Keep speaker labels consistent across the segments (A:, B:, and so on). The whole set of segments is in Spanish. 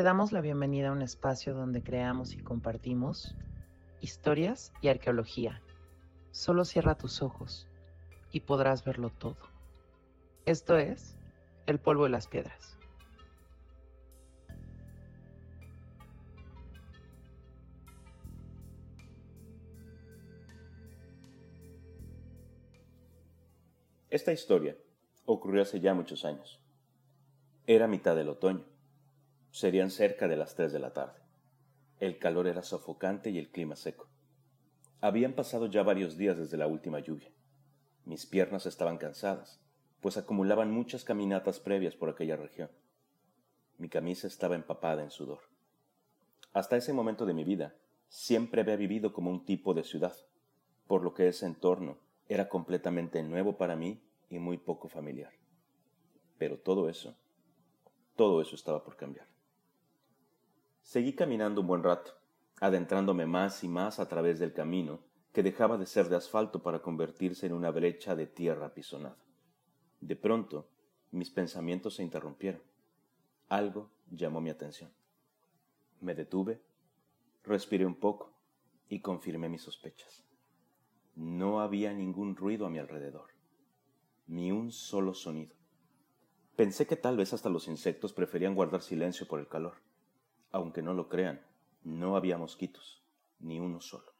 A: Te damos la bienvenida a un espacio donde creamos y compartimos historias y arqueología. Solo cierra tus ojos y podrás verlo todo. Esto es El polvo y las piedras.
B: Esta historia ocurrió hace ya muchos años. Era mitad del otoño. Serían cerca de las tres de la tarde. El calor era sofocante y el clima seco. Habían pasado ya varios días desde la última lluvia. Mis piernas estaban cansadas, pues acumulaban muchas caminatas previas por aquella región. Mi camisa estaba empapada en sudor. Hasta ese momento de mi vida, siempre había vivido como un tipo de ciudad, por lo que ese entorno era completamente nuevo para mí y muy poco familiar. Pero todo eso, todo eso estaba por cambiar. Seguí caminando un buen rato, adentrándome más y más a través del camino que dejaba de ser de asfalto para convertirse en una brecha de tierra apisonada. De pronto, mis pensamientos se interrumpieron. Algo llamó mi atención. Me detuve, respiré un poco y confirmé mis sospechas. No había ningún ruido a mi alrededor, ni un solo sonido. Pensé que tal vez hasta los insectos preferían guardar silencio por el calor. Aunque no lo crean, no había mosquitos, ni uno solo.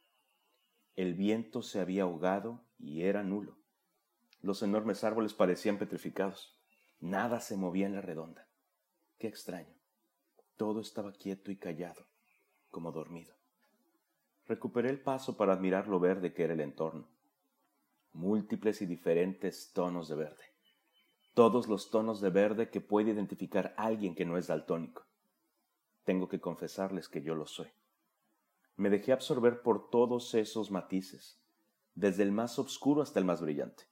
B: El viento se había ahogado y era nulo. Los enormes árboles parecían petrificados. Nada se movía en la redonda. Qué extraño. Todo estaba quieto y callado, como dormido. Recuperé el paso para admirar lo verde que era el entorno. Múltiples y diferentes tonos de verde. Todos los tonos de verde que puede identificar alguien que no es daltónico. Tengo que confesarles que yo lo soy. Me dejé absorber por todos esos matices, desde el más oscuro hasta el más brillante.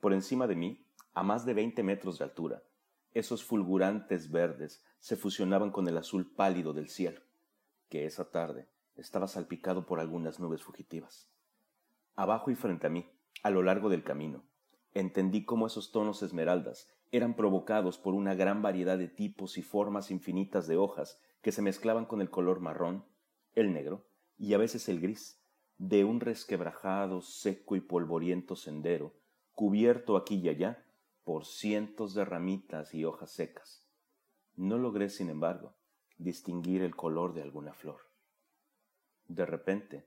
B: Por encima de mí, a más de veinte metros de altura, esos fulgurantes verdes se fusionaban con el azul pálido del cielo, que esa tarde estaba salpicado por algunas nubes fugitivas. Abajo y frente a mí, a lo largo del camino, entendí cómo esos tonos esmeraldas eran provocados por una gran variedad de tipos y formas infinitas de hojas que se mezclaban con el color marrón, el negro y a veces el gris, de un resquebrajado, seco y polvoriento sendero, cubierto aquí y allá por cientos de ramitas y hojas secas. No logré, sin embargo, distinguir el color de alguna flor. De repente,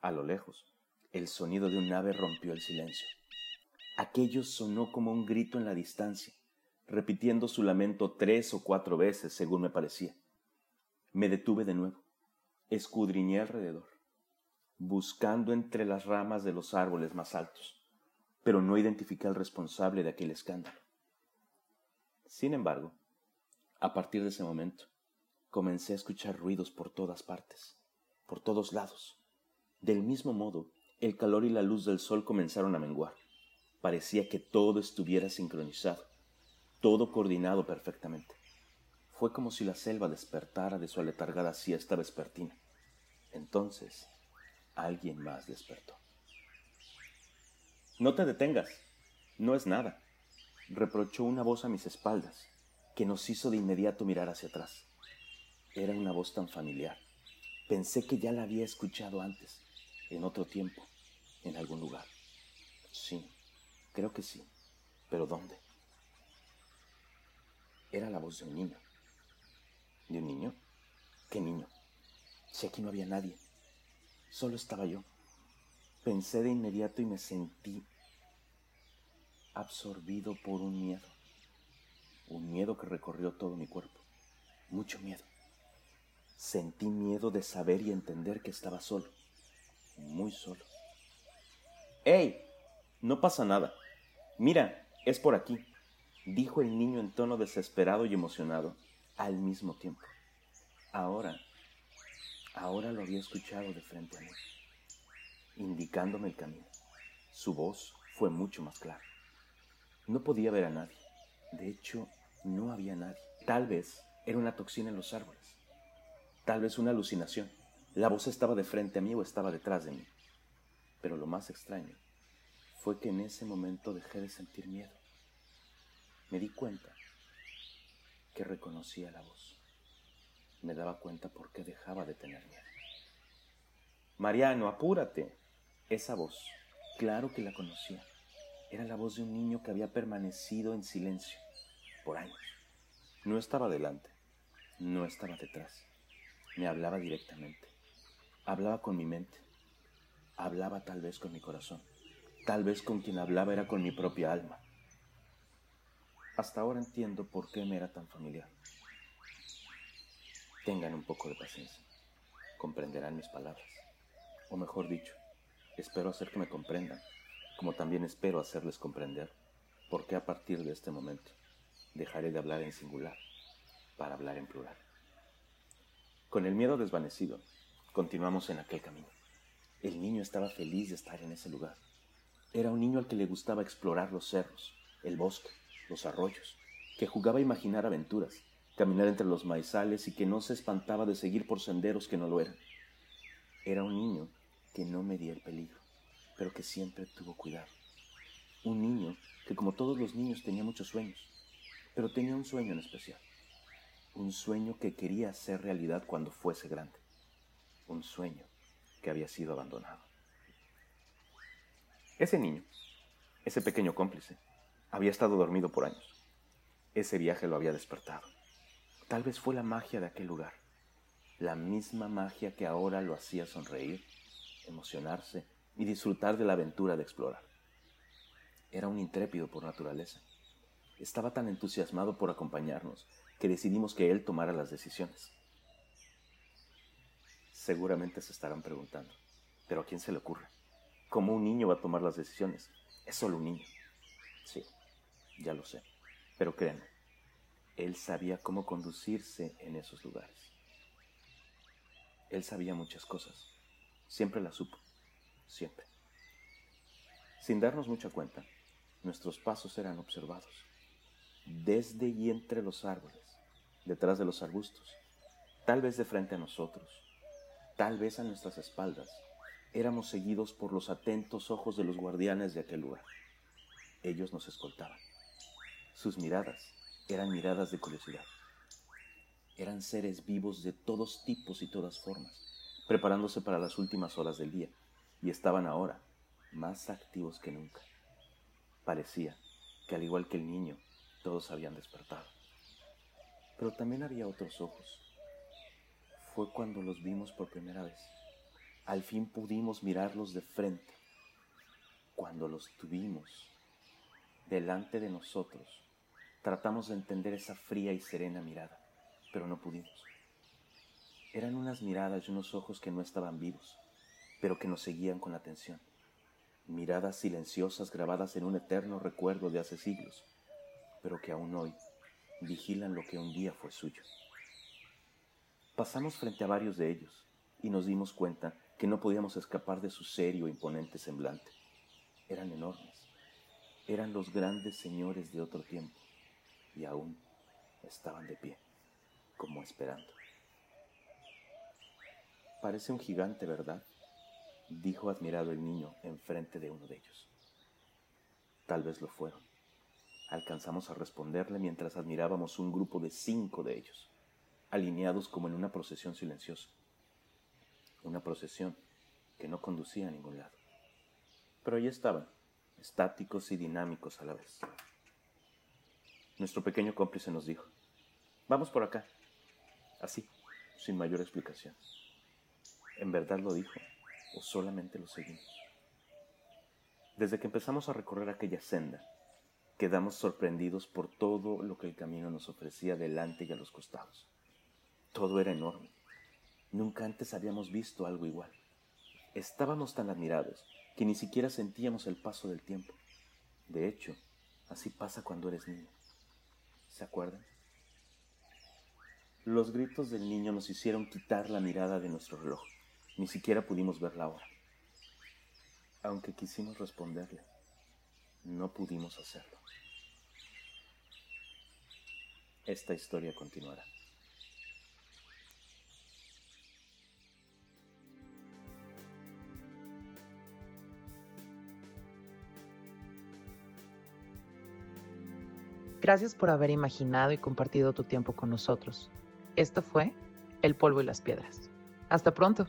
B: a lo lejos, el sonido de un ave rompió el silencio. Aquello sonó como un grito en la distancia, repitiendo su lamento tres o cuatro veces, según me parecía. Me detuve de nuevo, escudriñé alrededor, buscando entre las ramas de los árboles más altos, pero no identifiqué al responsable de aquel escándalo. Sin embargo, a partir de ese momento, comencé a escuchar ruidos por todas partes, por todos lados. Del mismo modo, el calor y la luz del sol comenzaron a menguar. Parecía que todo estuviera sincronizado, todo coordinado perfectamente. Fue como si la selva despertara de su aletargada siesta vespertina. Entonces, alguien más despertó. No te detengas, no es nada, reprochó una voz a mis espaldas, que nos hizo de inmediato mirar hacia atrás. Era una voz tan familiar. Pensé que ya la había escuchado antes, en otro tiempo, en algún lugar. Sí, creo que sí, pero ¿dónde? Era la voz de un niño. ¿De un niño? ¿Qué niño? Si aquí no había nadie. Solo estaba yo. Pensé de inmediato y me sentí absorbido por un miedo. Un miedo que recorrió todo mi cuerpo. Mucho miedo. Sentí miedo de saber y entender que estaba solo. Muy solo. ¡Ey! No pasa nada. Mira, es por aquí, dijo el niño en tono desesperado y emocionado al mismo tiempo. Ahora, ahora lo había escuchado de frente a mí, indicándome el camino. Su voz fue mucho más clara. No podía ver a nadie. De hecho, no había nadie. Tal vez era una toxina en los árboles. Tal vez una alucinación. La voz estaba de frente a mí o estaba detrás de mí. Pero lo más extraño fue que en ese momento dejé de sentir miedo. Me di cuenta reconocía la voz. me daba cuenta por qué dejaba de tener miedo. Mariano, apúrate. Esa voz, claro que la conocía. Era la voz de un niño que había permanecido en silencio por años. No estaba delante, no estaba detrás. Me hablaba directamente. Hablaba con mi mente. Hablaba tal vez con mi corazón. Tal vez con quien hablaba era con mi propia alma. Hasta ahora entiendo por qué me era tan familiar. Tengan un poco de paciencia. Comprenderán mis palabras. O mejor dicho, espero hacer que me comprendan, como también espero hacerles comprender por qué a partir de este momento dejaré de hablar en singular para hablar en plural. Con el miedo desvanecido, continuamos en aquel camino. El niño estaba feliz de estar en ese lugar. Era un niño al que le gustaba explorar los cerros, el bosque, los arroyos, que jugaba a imaginar aventuras, caminar entre los maizales y que no se espantaba de seguir por senderos que no lo eran. Era un niño que no medía el peligro, pero que siempre tuvo cuidado. Un niño que como todos los niños tenía muchos sueños, pero tenía un sueño en especial. Un sueño que quería hacer realidad cuando fuese grande. Un sueño que había sido abandonado. Ese niño, ese pequeño cómplice, había estado dormido por años. Ese viaje lo había despertado. Tal vez fue la magia de aquel lugar, la misma magia que ahora lo hacía sonreír, emocionarse y disfrutar de la aventura de explorar. Era un intrépido por naturaleza. Estaba tan entusiasmado por acompañarnos que decidimos que él tomara las decisiones. Seguramente se estarán preguntando, ¿pero a quién se le ocurre? ¿Cómo un niño va a tomar las decisiones? Es solo un niño. Sí, ya lo sé. Pero créanme, él sabía cómo conducirse en esos lugares. Él sabía muchas cosas. Siempre las supo. Siempre. Sin darnos mucha cuenta, nuestros pasos eran observados. Desde y entre los árboles, detrás de los arbustos, tal vez de frente a nosotros, tal vez a nuestras espaldas, éramos seguidos por los atentos ojos de los guardianes de aquel lugar. Ellos nos escoltaban. Sus miradas eran miradas de curiosidad. Eran seres vivos de todos tipos y todas formas, preparándose para las últimas horas del día, y estaban ahora más activos que nunca. Parecía que al igual que el niño, todos habían despertado. Pero también había otros ojos. Fue cuando los vimos por primera vez. Al fin pudimos mirarlos de frente. Cuando los tuvimos delante de nosotros, tratamos de entender esa fría y serena mirada, pero no pudimos. Eran unas miradas y unos ojos que no estaban vivos, pero que nos seguían con atención. Miradas silenciosas grabadas en un eterno recuerdo de hace siglos, pero que aún hoy vigilan lo que un día fue suyo. Pasamos frente a varios de ellos y nos dimos cuenta que no podíamos escapar de su serio e imponente semblante. Eran enormes, eran los grandes señores de otro tiempo y aún estaban de pie, como esperando. Parece un gigante, ¿verdad? dijo admirado el niño enfrente de uno de ellos. Tal vez lo fueron. Alcanzamos a responderle mientras admirábamos un grupo de cinco de ellos, alineados como en una procesión silenciosa. Una procesión que no conducía a ningún lado. Pero allí estaban, estáticos y dinámicos a la vez. Nuestro pequeño cómplice nos dijo, vamos por acá, así, sin mayor explicación. ¿En verdad lo dijo o solamente lo seguimos? Desde que empezamos a recorrer aquella senda, quedamos sorprendidos por todo lo que el camino nos ofrecía delante y a los costados. Todo era enorme. Nunca antes habíamos visto algo igual. Estábamos tan admirados que ni siquiera sentíamos el paso del tiempo. De hecho, así pasa cuando eres niño. ¿Se acuerdan? Los gritos del niño nos hicieron quitar la mirada de nuestro reloj. Ni siquiera pudimos ver la hora. Aunque quisimos responderle, no pudimos hacerlo. Esta historia continuará.
A: Gracias por haber imaginado y compartido tu tiempo con nosotros. Esto fue el polvo y las piedras. Hasta pronto.